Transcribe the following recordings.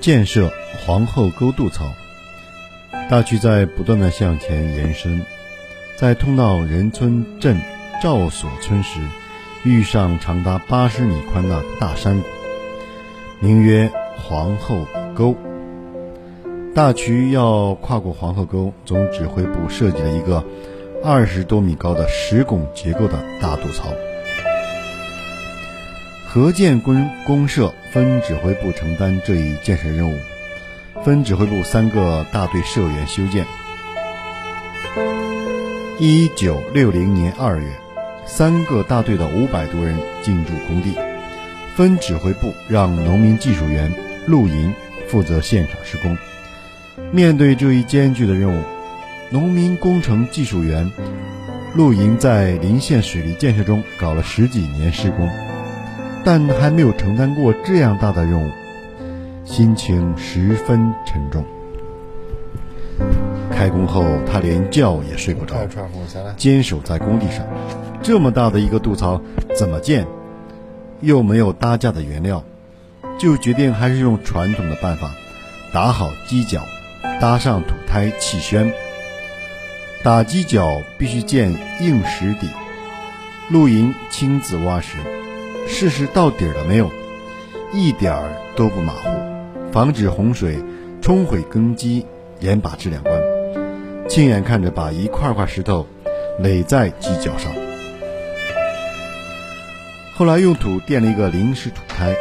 建设皇后沟渡槽。大渠在不断的向前延伸，在通到仁村镇赵所村时，遇上长达八十米宽的大山谷，名曰皇后沟。大渠要跨过皇后沟，总指挥部设计了一个二十多米高的石拱结构的大渡槽。河建公公社分指挥部承担这一建设任务，分指挥部三个大队社员修建。一九六零年二月，三个大队的五百多人进驻工地，分指挥部让农民技术员陆营负责现场施工。面对这一艰巨的任务，农民工程技术员陆营在临县水利建设中搞了十几年施工。但还没有承担过这样大的任务，心情十分沉重。开工后，他连觉也睡不着，坚守在工地上。这么大的一个渡槽，怎么建？又没有搭架的原料，就决定还是用传统的办法，打好基脚，搭上土胎气宣。打基脚必须建硬石底，露营亲自挖石。试试到底了没有？一点儿都不马虎，防止洪水冲毁根基，严把质量关。亲眼看着把一块块石头垒在基脚上，后来用土垫了一个临时土胎，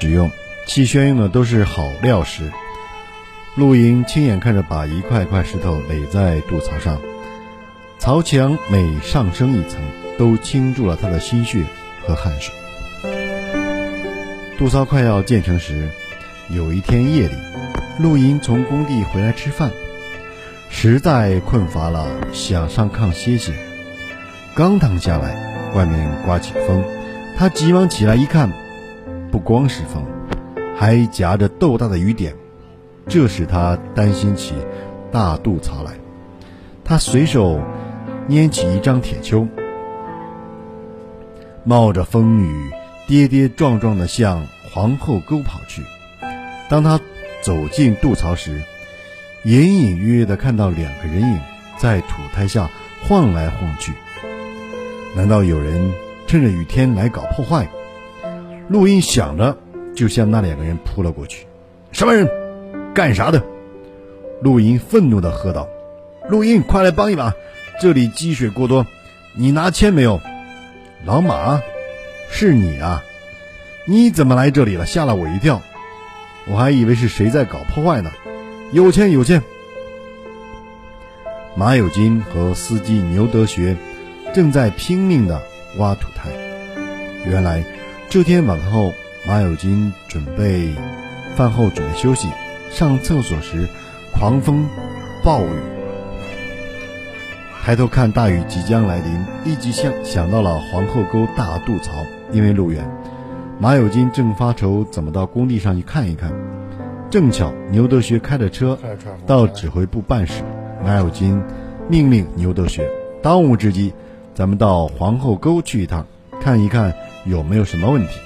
使用气宣用的都是好料石。露营亲眼看着把一块块石头垒在渡槽上，槽墙每上升一层。都倾注了他的心血和汗水。杜骚快要建成时，有一天夜里，陆莹从工地回来吃饭，实在困乏了，想上炕歇歇。刚躺下来，外面刮起风，他急忙起来一看，不光是风，还夹着豆大的雨点，这使他担心起大渡槽来。他随手拈起一张铁锹。冒着风雨，跌跌撞撞地向皇后沟跑去。当他走进渡槽时，隐隐约约地看到两个人影在土台下晃来晃去。难道有人趁着雨天来搞破坏？陆英想着，就向那两个人扑了过去。什么人？干啥的？陆英愤怒地喝道：“陆英，快来帮一把！这里积水过多，你拿签没有？”老马，是你啊？你怎么来这里了？吓了我一跳，我还以为是谁在搞破坏呢。有钱有钱。马有金和司机牛德学正在拼命的挖土台。原来这天晚饭后，马有金准备饭后准备休息，上厕所时，狂风暴雨。抬头看大雨即将来临，立即想想到了皇后沟大渡槽。因为路远，马有金正发愁怎么到工地上去看一看。正巧牛德学开着车到指挥部办事，马有金命令牛德学：当务之急，咱们到皇后沟去一趟，看一看有没有什么问题。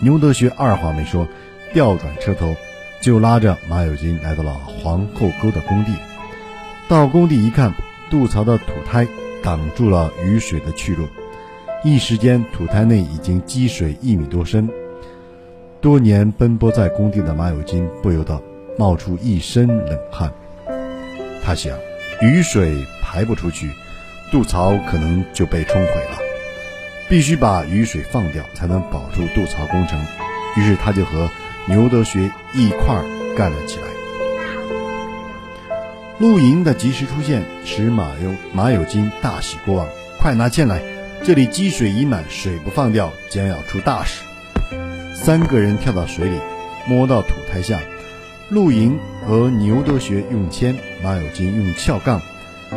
牛德学二话没说，调转车头，就拉着马有金来到了皇后沟的工地。到工地一看。渡槽的土胎挡住了雨水的去路，一时间土胎内已经积水一米多深。多年奔波在工地的马有金不由得冒出一身冷汗。他想，雨水排不出去，渡槽可能就被冲毁了，必须把雨水放掉，才能保住渡槽工程。于是他就和牛德学一块儿干了起来。陆营的及时出现，使马有马有金大喜过望。快拿剑来，这里积水已满，水不放掉，将要出大事。三个人跳到水里，摸到土台下。陆营和牛德学用铅，马有金用撬杠，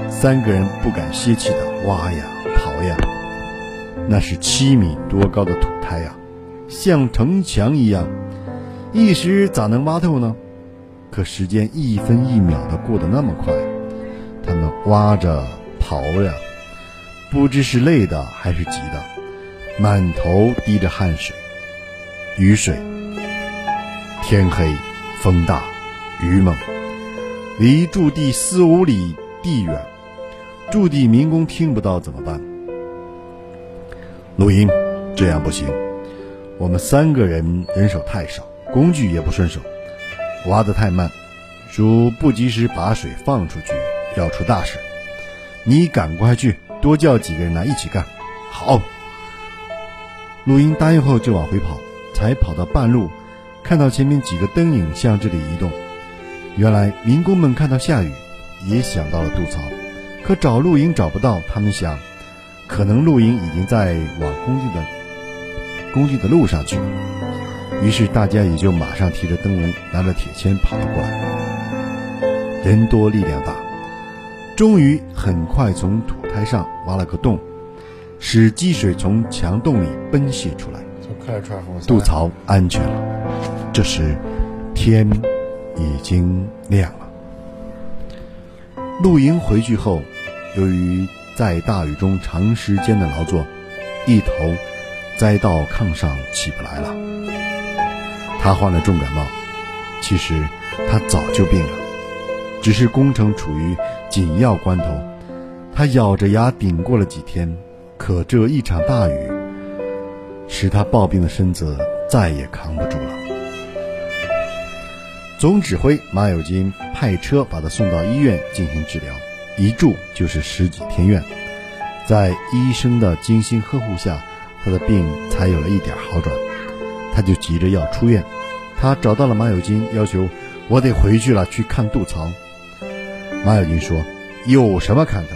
三个人不敢歇气的挖呀刨呀。那是七米多高的土台呀，像城墙一样，一时咋能挖透呢？可时间一分一秒的过得那么快，他们挖着刨着，不知是累的还是急的，满头滴着汗水。雨水天黑，风大，雨猛，离驻地四五里地远，驻地民工听不到怎么办？录音，这样不行。我们三个人人手太少，工具也不顺手，挖得太慢，如不及时把水放出去，要出大事。你赶快去，多叫几个人来一起干。好。录音答应后就往回跑，才跑到半路，看到前面几个灯影向这里移动。原来民工们看到下雨，也想到了渡槽，可找陆营找不到，他们想。可能陆营已经在往工地的工地的路上去了，于是大家也就马上提着灯笼，拿着铁锨跑了过来。人多力量大，终于很快从土台上挖了个洞，使积水从墙洞里奔泄出来，渡槽安全了。这时天已经亮了。露营回去后，由于在大雨中长时间的劳作，一头栽到炕上起不来了。他患了重感冒，其实他早就病了，只是工程处于紧要关头，他咬着牙顶过了几天。可这一场大雨，使他抱病的身子再也扛不住了。总指挥马有金派车把他送到医院进行治疗。一住就是十几天院，在医生的精心呵护下，他的病才有了一点好转。他就急着要出院，他找到了马有金，要求我得回去了，去看渡槽。马有金说：“有什么看头？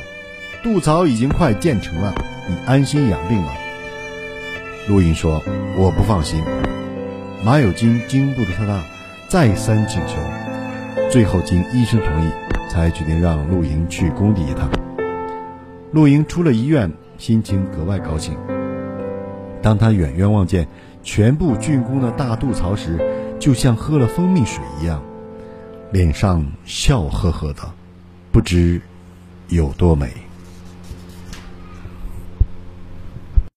渡槽已经快建成了，你安心养病吧。”陆英说：“我不放心。”马有金经不住他的再三请求，最后经医生同意。才决定让陆莹去工地一趟。陆莹出了医院，心情格外高兴。当他远远望见全部竣工的大渡槽时，就像喝了蜂蜜水一样，脸上笑呵呵的，不知有多美。